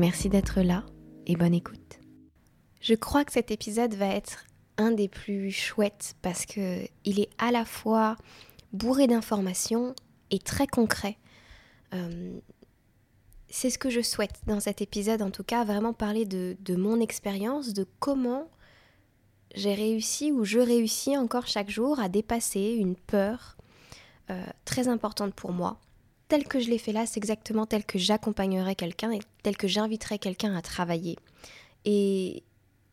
Merci d'être là et bonne écoute. Je crois que cet épisode va être un des plus chouettes parce que il est à la fois bourré d'informations et très concret. Euh, c'est ce que je souhaite dans cet épisode, en tout cas, vraiment parler de, mon expérience, de comment j'ai réussi ou je réussis encore chaque jour à dépasser une peur euh, très importante pour moi tel que je l'ai fait là, c'est exactement tel que j'accompagnerais quelqu'un et tel que j'inviterais quelqu'un à travailler. Et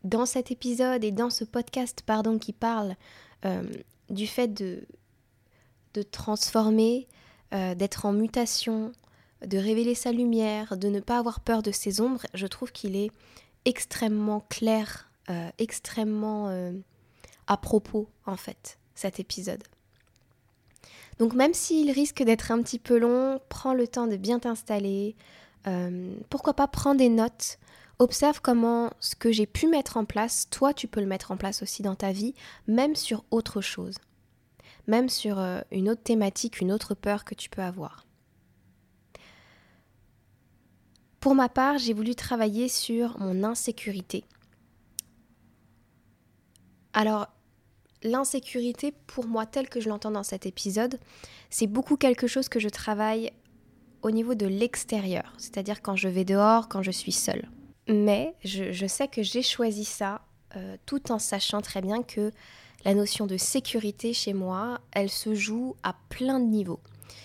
dans cet épisode et dans ce podcast, pardon, qui parle euh, du fait de, de transformer, euh, d'être en mutation, de révéler sa lumière, de ne pas avoir peur de ses ombres, je trouve qu'il est extrêmement clair, euh, extrêmement à propos, en fait, cet épisode. Donc même s'il risque d'être un petit peu long, prends le temps de bien t'installer. Euh, pourquoi pas prendre des notes Observe comment ce que j'ai pu mettre en place, toi tu peux le mettre en place aussi dans ta vie, même sur autre chose. Même sur euh, une autre thématique, une autre peur que tu peux avoir. Pour ma part, j'ai voulu travailler sur mon insécurité. Alors, l'insécurité, pour moi, telle que je l'entends dans cet épisode, c'est beaucoup quelque chose que je travaille au niveau de l'extérieur, c'est-à-dire quand je vais dehors, quand je suis seule. Mais je, sais que j'ai choisi ça euh, tout en sachant très bien que la notion de sécurité chez moi, elle se joue à plein de niveaux.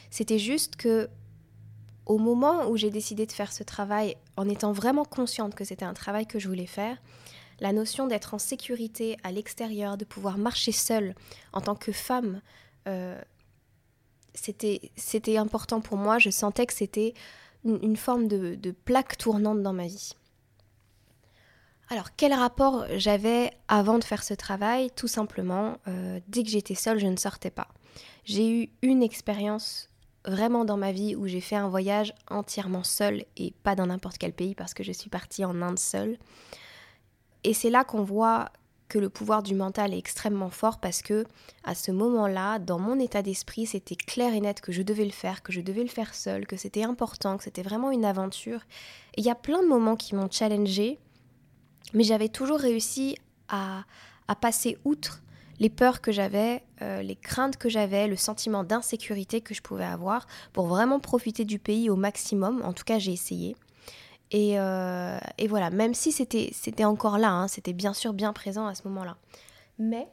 C'était juste que au moment où j'ai décidé de faire ce travail, en étant vraiment consciente que c'était un travail que je voulais faire, la notion d'être en sécurité à l'extérieur, de pouvoir marcher seule en tant que femme, euh, c'était important pour moi. Je sentais que c'était une, forme de, plaque tournante dans ma vie. Alors, quel rapport j'avais avant de faire ce travail? Tout simplement, euh, dès que j'étais seule, je ne sortais pas. J'ai eu une expérience vraiment dans ma vie où j'ai fait un voyage entièrement seule et pas dans n'importe quel pays parce que je suis partie en Inde seule. Et c'est là qu'on voit que le pouvoir du mental est extrêmement fort parce que à ce moment-là, dans mon état d'esprit, c'était clair et net que je devais le faire, que je devais le faire seul, que c'était important, que c'était vraiment une aventure. Il y a plein de moments qui m'ont challengé, mais j'avais toujours réussi à, passer outre les peurs que j'avais, euh, les craintes que j'avais, le sentiment d'insécurité que je pouvais avoir pour vraiment profiter du pays au maximum. En tout cas, j'ai essayé. Euh, et, voilà, même si c'était encore là, hein, c'était bien sûr bien présent à ce moment-là. Mais,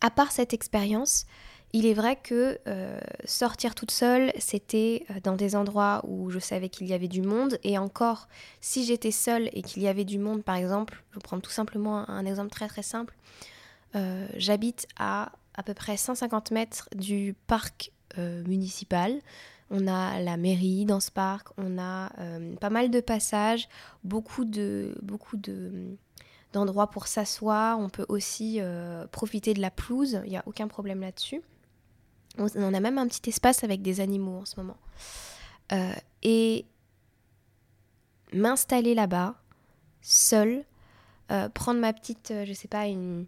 à part cette expérience, il est vrai que euh, sortir toute seule, c'était euh, dans des endroits où je savais qu'il y avait du monde. Et encore, si j'étais seule et qu'il y avait du monde, par exemple, je prendre tout simplement un, exemple très très simple. J'habite à à peu près 150 mètres du parc municipal. On a la mairie dans ce parc, on a euh, pas mal de passages, beaucoup de beaucoup de d'endroits pour s'asseoir. On peut aussi euh, profiter de la pelouse, il n'y a aucun problème là-dessus. On, a même un petit espace avec des animaux en ce moment. Euh, et m'installer là-bas, seule, prendre ma petite, je sais pas, une,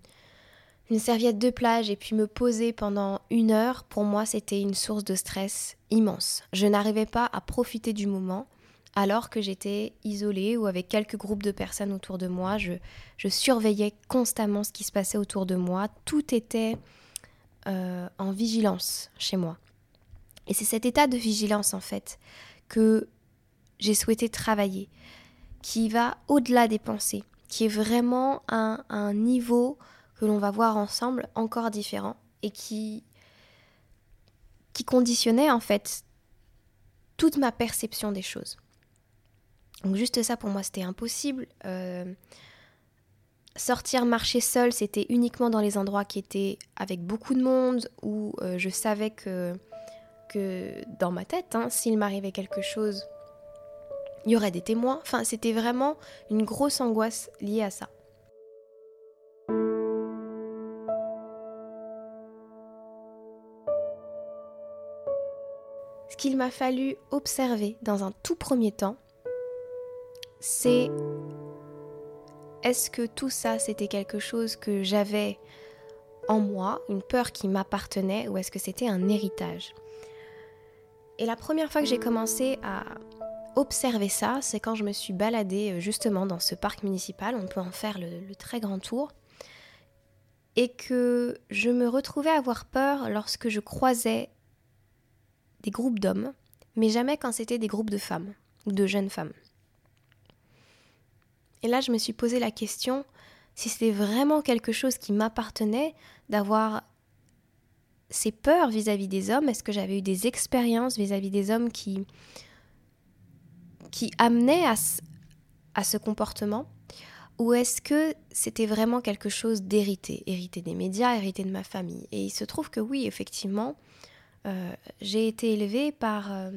une serviette de plage et puis me poser pendant une heure, pour moi, c'était une source de stress immense. Je n'arrivais pas à profiter du moment alors que j'étais isolée ou avec quelques groupes de personnes autour de moi. Je, surveillais constamment ce qui se passait autour de moi. Tout était euh, en vigilance chez moi. Et c'est cet état de vigilance, en fait, que j'ai souhaité travailler, qui va au-delà des pensées, qui est vraiment un niveau que l'on va voir ensemble encore différent et qui, qui conditionnait en fait toute ma perception des choses. Donc juste ça pour moi c'était impossible. Euh, sortir marcher seul c'était uniquement dans les endroits qui étaient avec beaucoup de monde où euh, je savais que, que dans ma tête, hein, s'il m'arrivait quelque chose, il y aurait des témoins. Enfin, c'était vraiment une grosse angoisse liée à ça. Qu'il m'a fallu observer dans un tout premier temps, c'est est-ce que tout ça c'était quelque chose que j'avais en moi, une peur qui m'appartenait, ou est-ce que c'était un héritage? Et la première fois que j'ai commencé à observer ça, c'est quand je me suis baladée euh, justement dans ce parc municipal, on peut en faire le, très grand tour, et que je me retrouvais à avoir peur lorsque je croisais des groupes d'hommes, mais jamais quand c'était des groupes de femmes ou de jeunes femmes. Et là, je me suis posé la question si c'était vraiment quelque chose qui m'appartenait d'avoir ces peurs vis-à-vis des hommes. Est-ce que j'avais eu des expériences vis-à-vis des hommes qui, qui amenaient à, à ce comportement? Ou est-ce que c'était vraiment quelque chose d'hérité, hérité des médias, hérité de ma famille Et il se trouve que oui, effectivement, euh, j'ai été élevée par euh,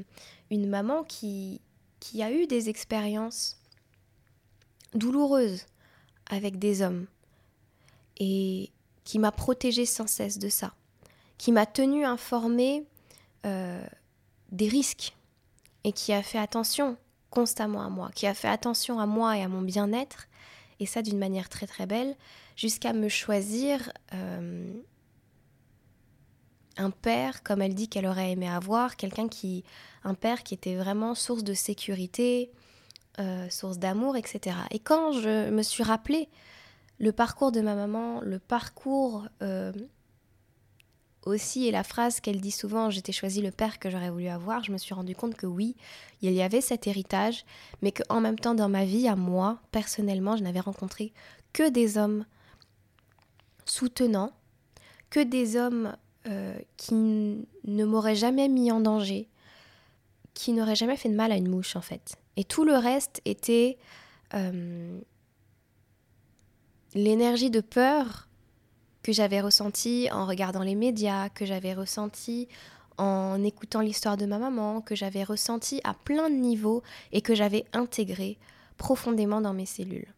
une maman qui, a eu des expériences douloureuse avec des hommes et qui m'a protégée sans cesse de ça, qui m'a tenue informée euh, des risques et qui a fait attention constamment à moi, qui a fait attention à moi et à mon bien-être, et ça d'une manière très très belle, jusqu'à me choisir un père, comme elle dit qu'elle aurait aimé avoir, quelqu'un qui, un père qui était vraiment source de sécurité, euh, source d'amour, etc. Et quand je me suis rappelé le parcours de ma maman, le parcours euh, aussi et la phrase qu'elle dit souvent j'étais choisi le père que j'aurais voulu avoir, je me suis rendu compte que oui, il y avait cet héritage, mais qu'en même temps dans ma vie, à moi, personnellement, je n'avais rencontré que des hommes soutenants, que des hommes euh, qui ne m'auraient jamais mis en danger, qui n'auraient jamais fait de mal à une mouche en fait. Et tout le reste était euh, l'énergie de peur que j'avais ressentie en regardant les médias, que j'avais ressentie en écoutant l'histoire de ma maman, que j'avais ressentie à plein de niveaux et que j'avais intégré profondément dans mes cellules.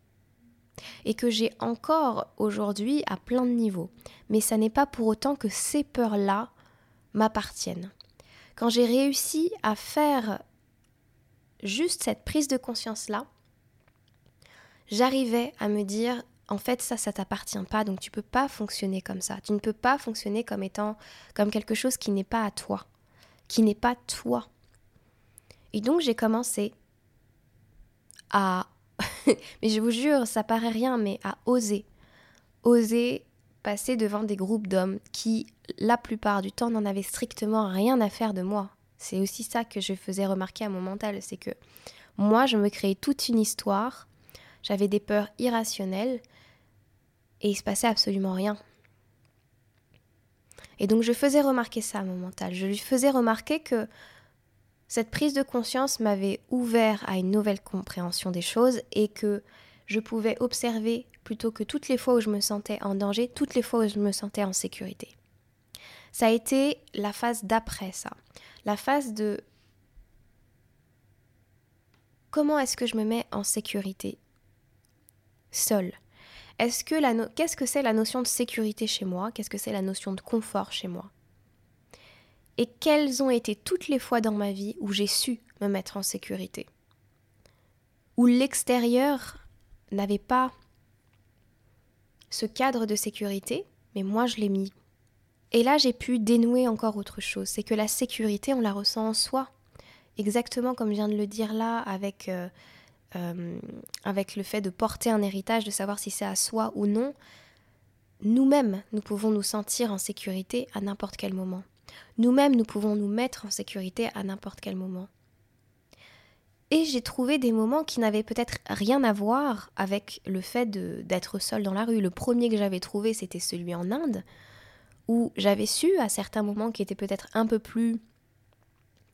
Et que j'ai encore aujourd'hui à plein de niveaux. Mais ça n'est pas pour autant que ces peurs-là m'appartiennent. Quand j'ai réussi à faire juste cette prise de conscience-là, j'arrivais à me dire, en fait, ça, ça t'appartient pas, donc tu peux pas fonctionner comme ça. Tu ne peux pas fonctionner comme étant, comme quelque chose qui n'est pas à toi, qui n'est pas toi. Et donc, j'ai commencé à, mais je vous jure, ça paraît rien, mais à oser, oser passer devant des groupes d'hommes qui, la plupart du temps, n'en avaient strictement rien à faire de moi. C'est aussi ça que je faisais remarquer à mon mental, c'est que moi, je me créais toute une histoire, j'avais des peurs irrationnelles, et il se passait absolument rien. Et donc je faisais remarquer ça à mon mental, je lui faisais remarquer que cette prise de conscience m'avait ouvert à une nouvelle compréhension des choses et que je pouvais observer plutôt que toutes les fois où je me sentais en danger, toutes les fois où je me sentais en sécurité. Ça a été la phase d'après ça. La phase de comment est-ce que je me mets en sécurité seule? Est-ce que la qu'est-ce que c'est la notion de sécurité chez moi? Qu'est-ce que c'est la notion de confort chez moi? Et quelles ont été toutes les fois dans ma vie où j'ai su me mettre en sécurité? Où l'extérieur n'avait pas ce cadre de sécurité, mais moi je l'ai mis et là, j'ai pu dénouer encore autre chose. C'est que la sécurité, on la ressent en soi. Exactement comme je viens de le dire là, avec, euh, euh, avec le fait de porter un héritage, de savoir si c'est à soi ou non. Nous-mêmes, nous pouvons nous sentir en sécurité à n'importe quel moment. Nous-mêmes, nous pouvons nous mettre en sécurité à n'importe quel moment. Et j'ai trouvé des moments qui n'avaient peut-être rien à voir avec le fait d'être seul dans la rue. Le premier que j'avais trouvé, c'était celui en Inde, où j'avais su à certains moments qui étaient peut-être un peu plus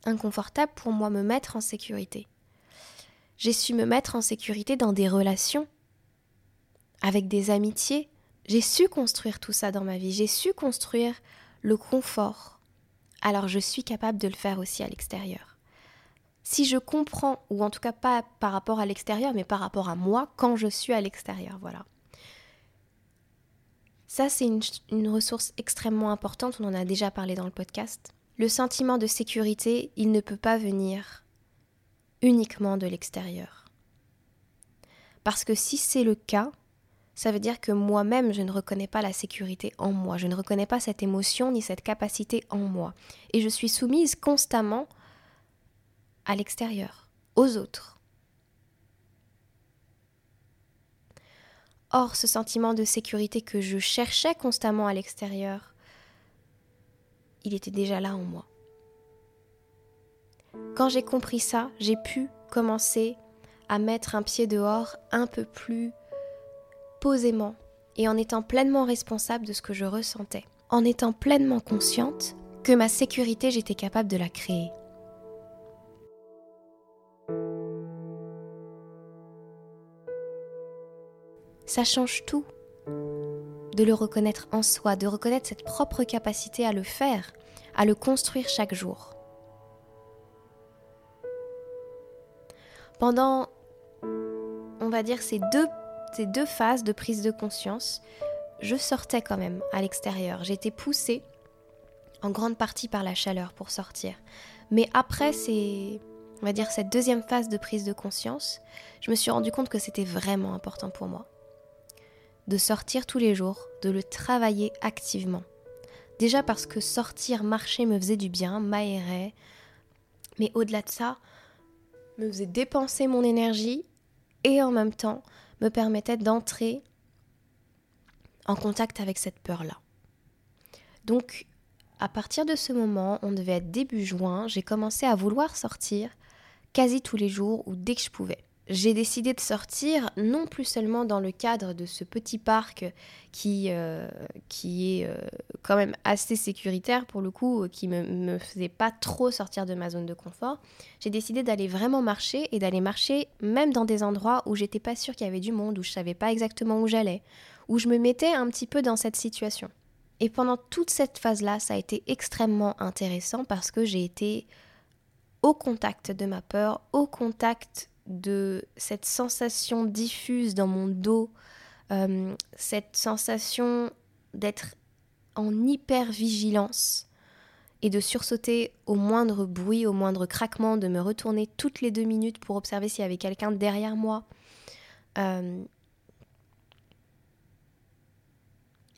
inconfortables pour moi me mettre en sécurité. J'ai su me mettre en sécurité dans des relations, avec des amitiés. J'ai su construire tout ça dans ma vie. J'ai su construire le confort. Alors je suis capable de le faire aussi à l'extérieur. si je comprends, ou en tout cas pas par rapport à l'extérieur, mais par rapport à moi quand je suis à l'extérieur, voilà. Ça, c'est une, une, ressource extrêmement importante, on en a déjà parlé dans le podcast. Le sentiment de sécurité, il ne peut pas venir uniquement de l'extérieur. Parce que si c'est le cas, ça veut dire que moi-même, je ne reconnais pas la sécurité en moi, je ne reconnais pas cette émotion ni cette capacité en moi. Et je suis soumise constamment à l'extérieur, aux autres. Or, ce sentiment de sécurité que je cherchais constamment à l'extérieur, il était déjà là en moi. Quand j'ai compris ça, j'ai pu commencer à mettre un pied dehors un peu plus posément et en étant pleinement responsable de ce que je ressentais, en étant pleinement consciente que ma sécurité, j'étais capable de la créer. Ça change tout de le reconnaître en soi, de reconnaître cette propre capacité à le faire, à le construire chaque jour. Pendant, on va dire, ces deux ces deux phases de prise de conscience, je sortais quand même à l'extérieur. J'étais poussée en grande partie par la chaleur pour sortir. Mais après c'est on dire cette deuxième phase de prise de conscience, je me suis rendu compte que c'était vraiment important pour moi de sortir tous les jours, de le travailler activement. Déjà parce que sortir, marcher me faisait du bien, m'aérait, mais au-delà de ça, me faisait dépenser mon énergie et en même temps me permettait d'entrer en contact avec cette peur-là. Donc, à partir de ce moment, on devait être début juin, j'ai commencé à vouloir sortir quasi tous les jours ou dès que je pouvais j'ai décidé de sortir non plus seulement dans le cadre de ce petit parc qui, euh, qui est euh, quand même assez sécuritaire pour le coup, qui ne me, faisait pas trop sortir de ma zone de confort. J'ai décidé d'aller vraiment marcher et d'aller marcher même dans des endroits où j'étais pas sûre qu'il y avait du monde, où je savais pas exactement où j'allais, où je me mettais un petit peu dans cette situation. Et pendant toute cette phase-là, ça a été extrêmement intéressant parce que j'ai été au contact de ma peur, au contact de cette sensation diffuse dans mon dos, euh, cette sensation d'être en hyper-vigilance et de sursauter au moindre bruit, au moindre craquement, de me retourner toutes les deux minutes pour observer s'il y avait quelqu'un derrière moi. Euh,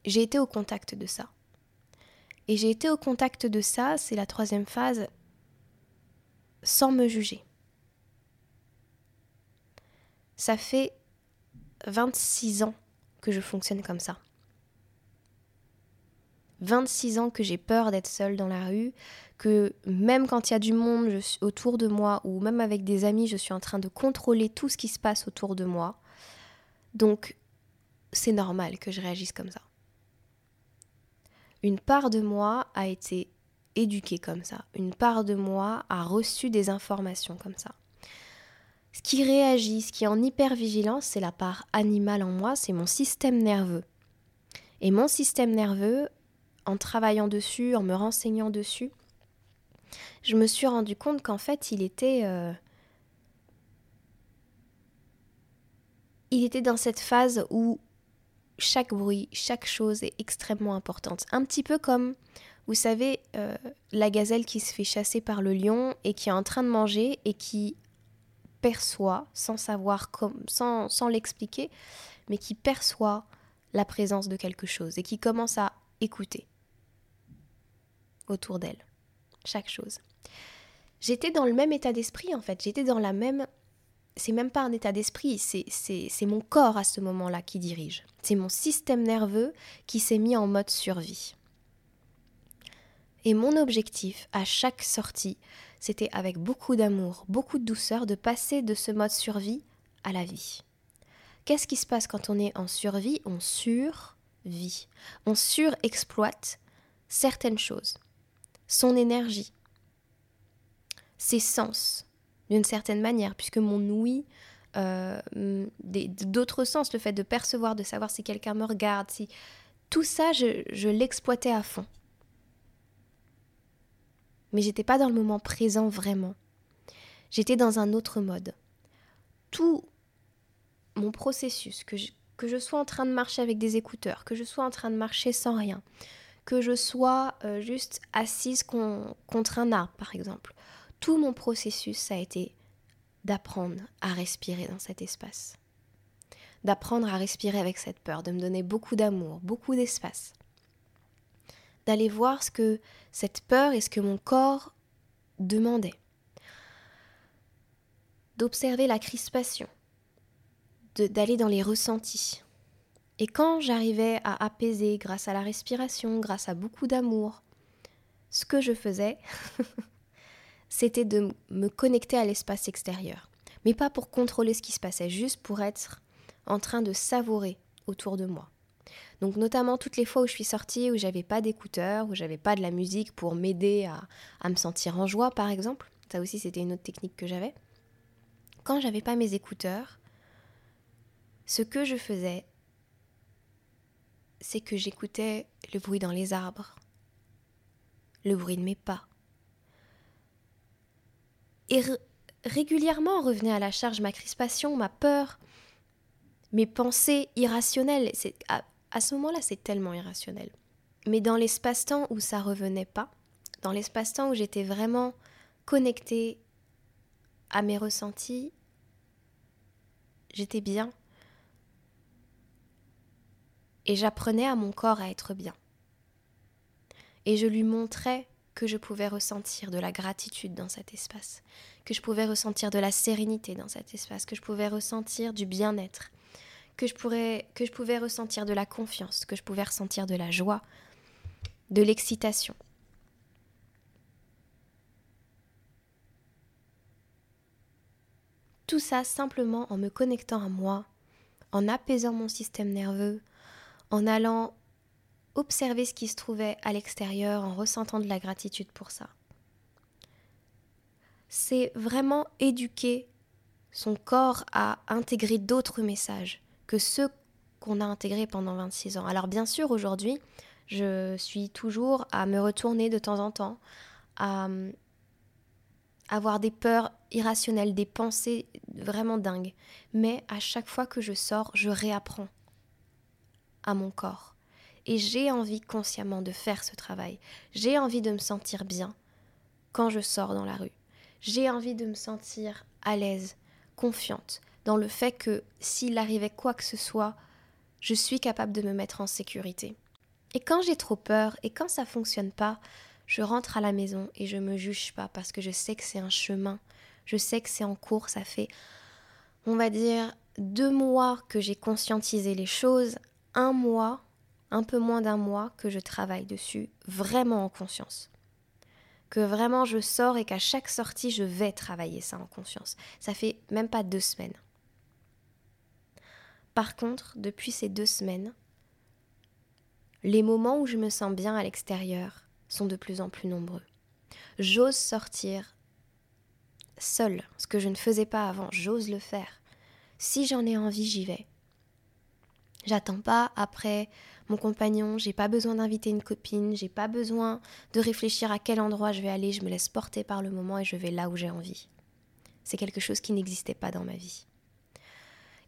j'ai été au contact de ça. Et j'ai été au contact de ça, c'est la troisième phase, sans me juger. Ça fait 26 ans que je fonctionne comme ça. 26 ans que j'ai peur d'être seule dans la rue, que même quand il y a du monde autour de moi ou même avec des amis, je suis en train de contrôler tout ce qui se passe autour de moi. Donc, c'est normal que je réagisse comme ça. Une part de moi a été éduquée comme ça. Une part de moi a reçu des informations comme ça. Ce qui réagit, ce qui est en hypervigilance, c'est la part animale en moi, c'est mon système nerveux. Et mon système nerveux, en travaillant dessus, en me renseignant dessus, je me suis rendu compte qu'en fait, il était. Euh, il était dans cette phase où chaque bruit, chaque chose est extrêmement importante. Un petit peu comme, vous savez, euh, la gazelle qui se fait chasser par le lion et qui est en train de manger et qui perçoit, sans savoir comme, sans, l'expliquer, mais qui perçoit la présence de quelque chose et qui commence à écouter autour d'elle, chaque chose. J'étais dans le même état d'esprit en fait, j'étais dans la même... C'est même pas un état d'esprit, c'est mon corps à ce moment-là qui dirige. C'est mon système nerveux qui s'est mis en mode survie. Et mon objectif à chaque sortie, c'était avec beaucoup d'amour, beaucoup de douceur de passer de ce mode survie à la vie. Qu'est-ce qui se passe quand on est en survie? On survit. On surexploite certaines choses. Son énergie, ses sens, d'une certaine manière, puisque mon ouïe, euh, d'autres sens, le fait de percevoir, de savoir si quelqu'un me regarde, si tout ça, je l'exploitais à fond mais j'étais pas dans le moment présent vraiment. J'étais dans un autre mode. Tout mon processus, que je, sois en train de marcher avec des écouteurs, que je sois en train de marcher sans rien, que je sois euh, juste assise contre un arbre, par exemple, tout mon processus, ça a été d'apprendre à respirer dans cet espace. D'apprendre à respirer avec cette peur, de me donner beaucoup d'amour, beaucoup d'espace. D'aller voir ce que cette peur et ce que mon corps demandait. D'observer la crispation, d'aller dans les ressentis. Et quand j'arrivais à apaiser grâce à la respiration, grâce à beaucoup d'amour, ce que je faisais, c'était de me connecter à l'espace extérieur. Mais pas pour contrôler ce qui se passait, juste pour être en train de savourer autour de moi. Donc notamment toutes les fois où je suis sortie, où j'avais pas d'écouteurs, où j'avais pas de la musique pour m'aider à, à, me sentir en joie par exemple, ça aussi c'était une autre technique que j'avais. Quand j'avais pas mes écouteurs, ce que je faisais, c'est que j'écoutais le bruit dans les arbres, le bruit de mes pas, et régulièrement revenait à la charge ma crispation, ma peur, mes pensées irrationnelles. C'est, à, ce moment-là, c'est tellement irrationnel. Mais dans l'espace-temps où ça revenait pas, dans l'espace-temps où j'étais vraiment connectée à mes ressentis, j'étais bien. Et j'apprenais à mon corps à être bien. Et je lui montrais que je pouvais ressentir de la gratitude dans cet espace, que je pouvais ressentir de la sérénité dans cet espace, que je pouvais ressentir du bien-être, que je, pouvais ressentir de la confiance, que je pouvais ressentir de la joie, de l'excitation. Tout ça simplement en me connectant à moi, en apaisant mon système nerveux, en allant observer ce qui se trouvait à l'extérieur en ressentant de la gratitude pour ça. C'est vraiment éduquer son corps à intégrer d'autres messages que ceux qu'on a intégrés pendant 26 ans. Alors bien sûr, aujourd'hui, je suis toujours à me retourner de temps en temps, à avoir des peurs irrationnelles, des pensées vraiment dingues. Mais à chaque fois que je sors, je réapprends à mon corps et j'ai envie consciemment de faire ce travail. J'ai envie de me sentir bien quand je sors dans la rue. J'ai envie de me sentir à l'aise, confiante, dans le fait que s'il arrivait quoi que ce soit, je suis capable de me mettre en sécurité. Et quand j'ai trop peur et quand ça fonctionne pas, je rentre à la maison et je me juge pas parce que je sais que c'est un chemin. Je sais que c'est en cours, ça fait on va dire deux mois que j'ai conscientisé les choses, un mois un peu moins d'un mois que je travaille dessus vraiment en conscience. Que vraiment je sors et qu'à chaque sortie je vais travailler ça en conscience. Ça fait même pas deux semaines. Par contre, depuis ces deux semaines, les moments où je me sens bien à l'extérieur sont de plus en plus nombreux. J'ose sortir seule, ce que je ne faisais pas avant, j'ose le faire. Si j'en ai envie, j'y vais. J'attends pas après mon compagnon, j'ai pas besoin d'inviter une copine, j'ai pas besoin de réfléchir à quel endroit je vais aller, je me laisse porter par le moment et je vais là où j'ai envie. C'est quelque chose qui n'existait pas dans ma vie.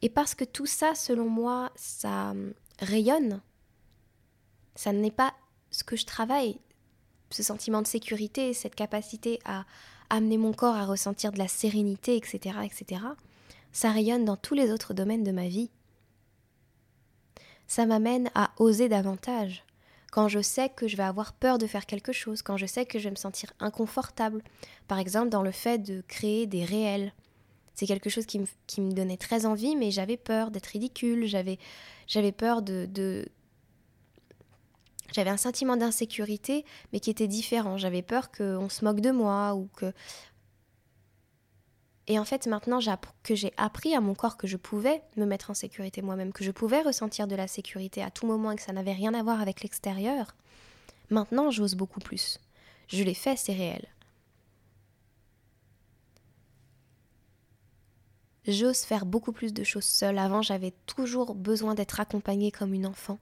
Et parce que tout ça, selon moi, ça hum, rayonne, ça n'est pas ce que je travaille, ce sentiment de sécurité, cette capacité à amener mon corps à ressentir de la sérénité, etc., etc., ça rayonne dans tous les autres domaines de ma vie ça m'amène à oser davantage. Quand je sais que je vais avoir peur de faire quelque chose, quand je sais que je vais me sentir inconfortable, par exemple dans le fait de créer des réels. C'est quelque chose qui me, donnait très envie, mais j'avais peur d'être ridicule, j'avais, peur de, de j'avais un sentiment d'insécurité, mais qui était différent. J'avais peur qu'on se moque de moi ou que et en fait, maintenant que j'ai appris à mon corps que je pouvais me mettre en sécurité moi-même, que je pouvais ressentir de la sécurité à tout moment et que ça n'avait rien à voir avec l'extérieur, maintenant j'ose beaucoup plus. Je l'ai fait, c'est réel. J'ose faire beaucoup plus de choses seule. Avant, j'avais toujours besoin d'être accompagnée comme une enfant.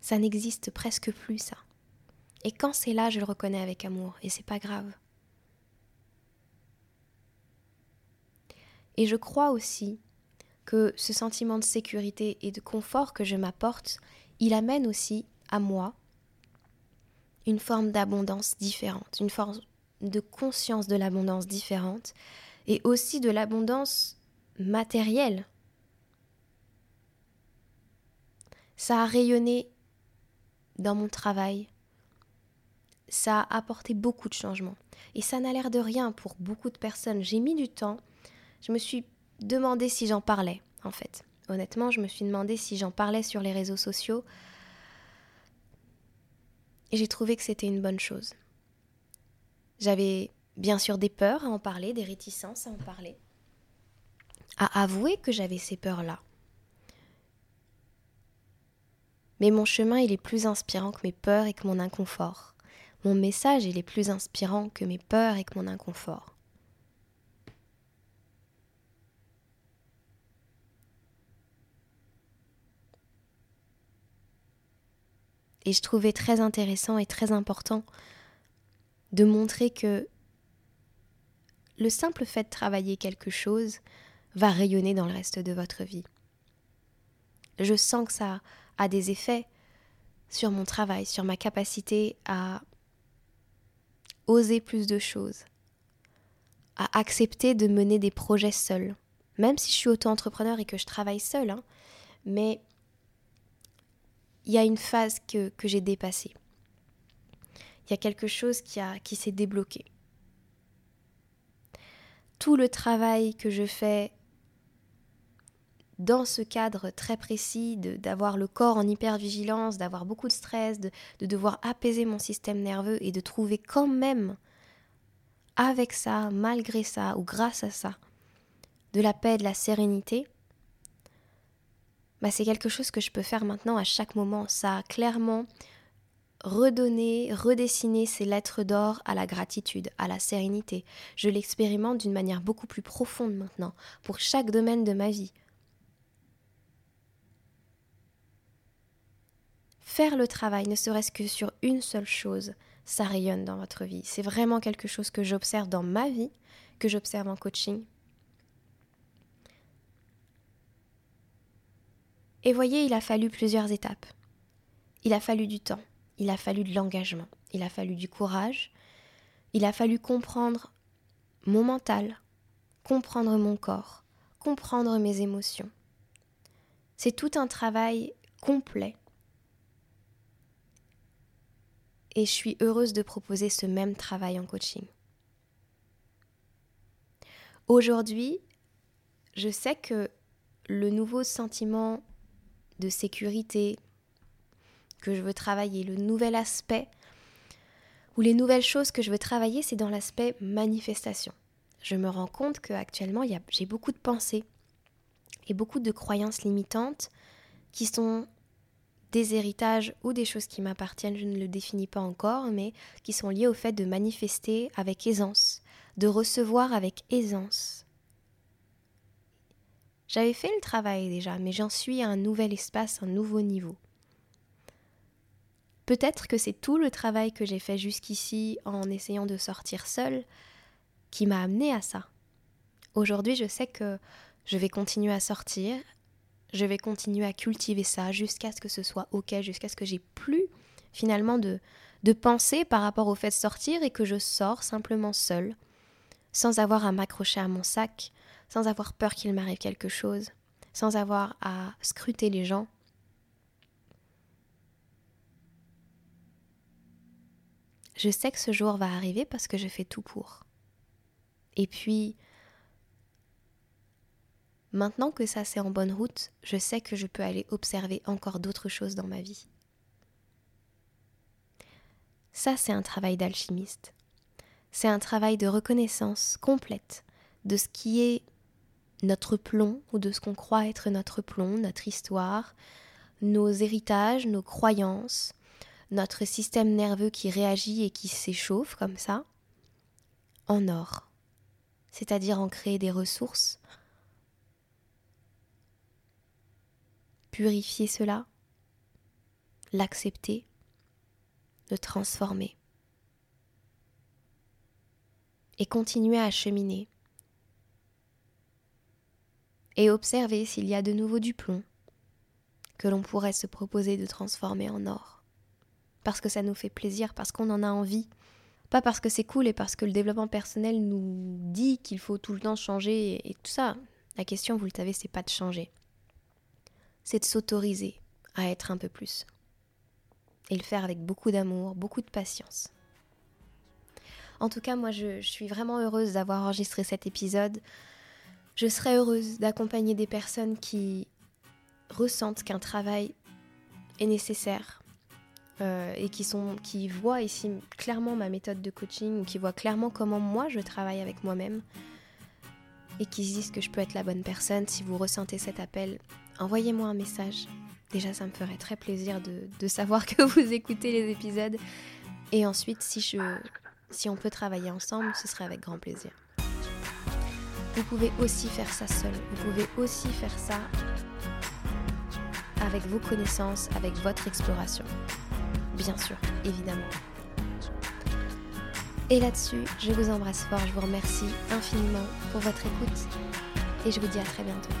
Ça n'existe presque plus, ça. Et quand c'est là, je le reconnais avec amour, et c'est pas grave. Et je crois aussi que ce sentiment de sécurité et de confort que je m'apporte, il amène aussi à moi une forme d'abondance différente, une forme de conscience de l'abondance différente et aussi de l'abondance matérielle. Ça a rayonné dans mon travail. Ça a apporté beaucoup de changements. Et ça n'a l'air de rien pour beaucoup de personnes. J'ai mis du temps. Je me suis demandé si j'en parlais, en fait. Honnêtement, je me suis demandé si j'en parlais sur les réseaux sociaux. Et j'ai trouvé que c'était une bonne chose. J'avais bien sûr des peurs à en parler, des réticences à en parler, à avouer que j'avais ces peurs-là. Mais mon chemin, il est plus inspirant que mes peurs et que mon inconfort. Mon message, il est plus inspirant que mes peurs et que mon inconfort. Et je trouvais très intéressant et très important de montrer que le simple fait de travailler quelque chose va rayonner dans le reste de votre vie. Je sens que ça a des effets sur mon travail, sur ma capacité à oser plus de choses, à accepter de mener des projets seul, même si je suis auto-entrepreneur et que je travaille seul, hein, mais il y a une phase que j'ai dépassée. Il y a quelque chose qui, s'est débloqué. Tout le travail que je fais dans ce cadre très précis, d'avoir le corps en hypervigilance, d'avoir beaucoup de stress, de, de devoir apaiser mon système nerveux et de trouver quand même, avec ça, malgré ça ou grâce à ça, de la paix, de la sérénité, bah, c'est quelque chose que je peux faire maintenant à chaque moment. Ça a clairement redonné, redessiné ces lettres d'or à la gratitude, à la sérénité. Je l'expérimente d'une manière beaucoup plus profonde maintenant, pour chaque domaine de ma vie. Faire le travail, ne serait-ce que sur une seule chose, ça rayonne dans votre vie. C'est vraiment quelque chose que j'observe dans ma vie, que j'observe en coaching, Et voyez, il a fallu plusieurs étapes. Il a fallu du temps, il a fallu de l'engagement, il a fallu du courage, il a fallu comprendre mon mental, comprendre mon corps, comprendre mes émotions. C'est tout un travail complet. Et je suis heureuse de proposer ce même travail en coaching. Aujourd'hui, je sais que le nouveau sentiment de sécurité que je veux travailler, le nouvel aspect ou les nouvelles choses que je veux travailler, c'est dans l'aspect manifestation. Je me rends compte qu'actuellement, j'ai beaucoup de pensées et beaucoup de croyances limitantes qui sont des héritages ou des choses qui m'appartiennent, je ne le définis pas encore, mais qui sont liées au fait de manifester avec aisance, de recevoir avec aisance, j'avais fait le travail déjà, mais j'en suis à un nouvel espace, un nouveau niveau. Peut-être que c'est tout le travail que j'ai fait jusqu'ici en essayant de sortir seule qui m'a amené à ça. Aujourd'hui, je sais que je vais continuer à sortir, je vais continuer à cultiver ça jusqu'à ce que ce soit OK, jusqu'à ce que j'ai plus finalement de, de pensée par rapport au fait de sortir et que je sors simplement seule, sans avoir à m'accrocher à mon sac, sans avoir peur qu'il m'arrive quelque chose, sans avoir à scruter les gens. Je sais que ce jour va arriver parce que je fais tout pour. Et puis, maintenant que ça c'est en bonne route, je sais que je peux aller observer encore d'autres choses dans ma vie. Ça c'est un travail d'alchimiste. C'est un travail de reconnaissance complète de ce qui est notre plomb ou de ce qu'on croit être notre plomb, notre histoire, nos héritages, nos croyances, notre système nerveux qui réagit et qui s'échauffe comme ça, en or, c'est-à-dire en créer des ressources, purifier cela, l'accepter, le transformer. Et continuer à cheminer. Et observer s'il y a de nouveau du plomb que l'on pourrait se proposer de transformer en or. Parce que ça nous fait plaisir, parce qu'on en a envie. Pas parce que c'est cool et parce que le développement personnel nous dit qu'il faut tout le temps changer et, tout ça. La question, vous le savez, c'est pas de changer. C'est de s'autoriser à être un peu plus. Et le faire avec beaucoup d'amour, beaucoup de patience. En tout cas, moi, je, je suis vraiment heureuse d'avoir enregistré cet épisode. Je serais heureuse d'accompagner des personnes qui ressentent qu'un travail est nécessaire euh, et qui, sont, qui voient ici clairement ma méthode de coaching ou qui voient clairement comment moi je travaille avec moi-même et qui se disent que je peux être la bonne personne. Si vous ressentez cet appel, envoyez-moi un message. Déjà, ça me ferait très plaisir de, de savoir que vous écoutez les épisodes. Et ensuite, si, je, si on peut travailler ensemble, ce serait avec grand plaisir. Vous pouvez aussi faire ça seul. Vous pouvez aussi faire ça avec vos connaissances, avec votre exploration. Bien sûr, évidemment. Et là-dessus, je vous embrasse fort, je vous remercie infiniment pour votre écoute et je vous dis à très bientôt.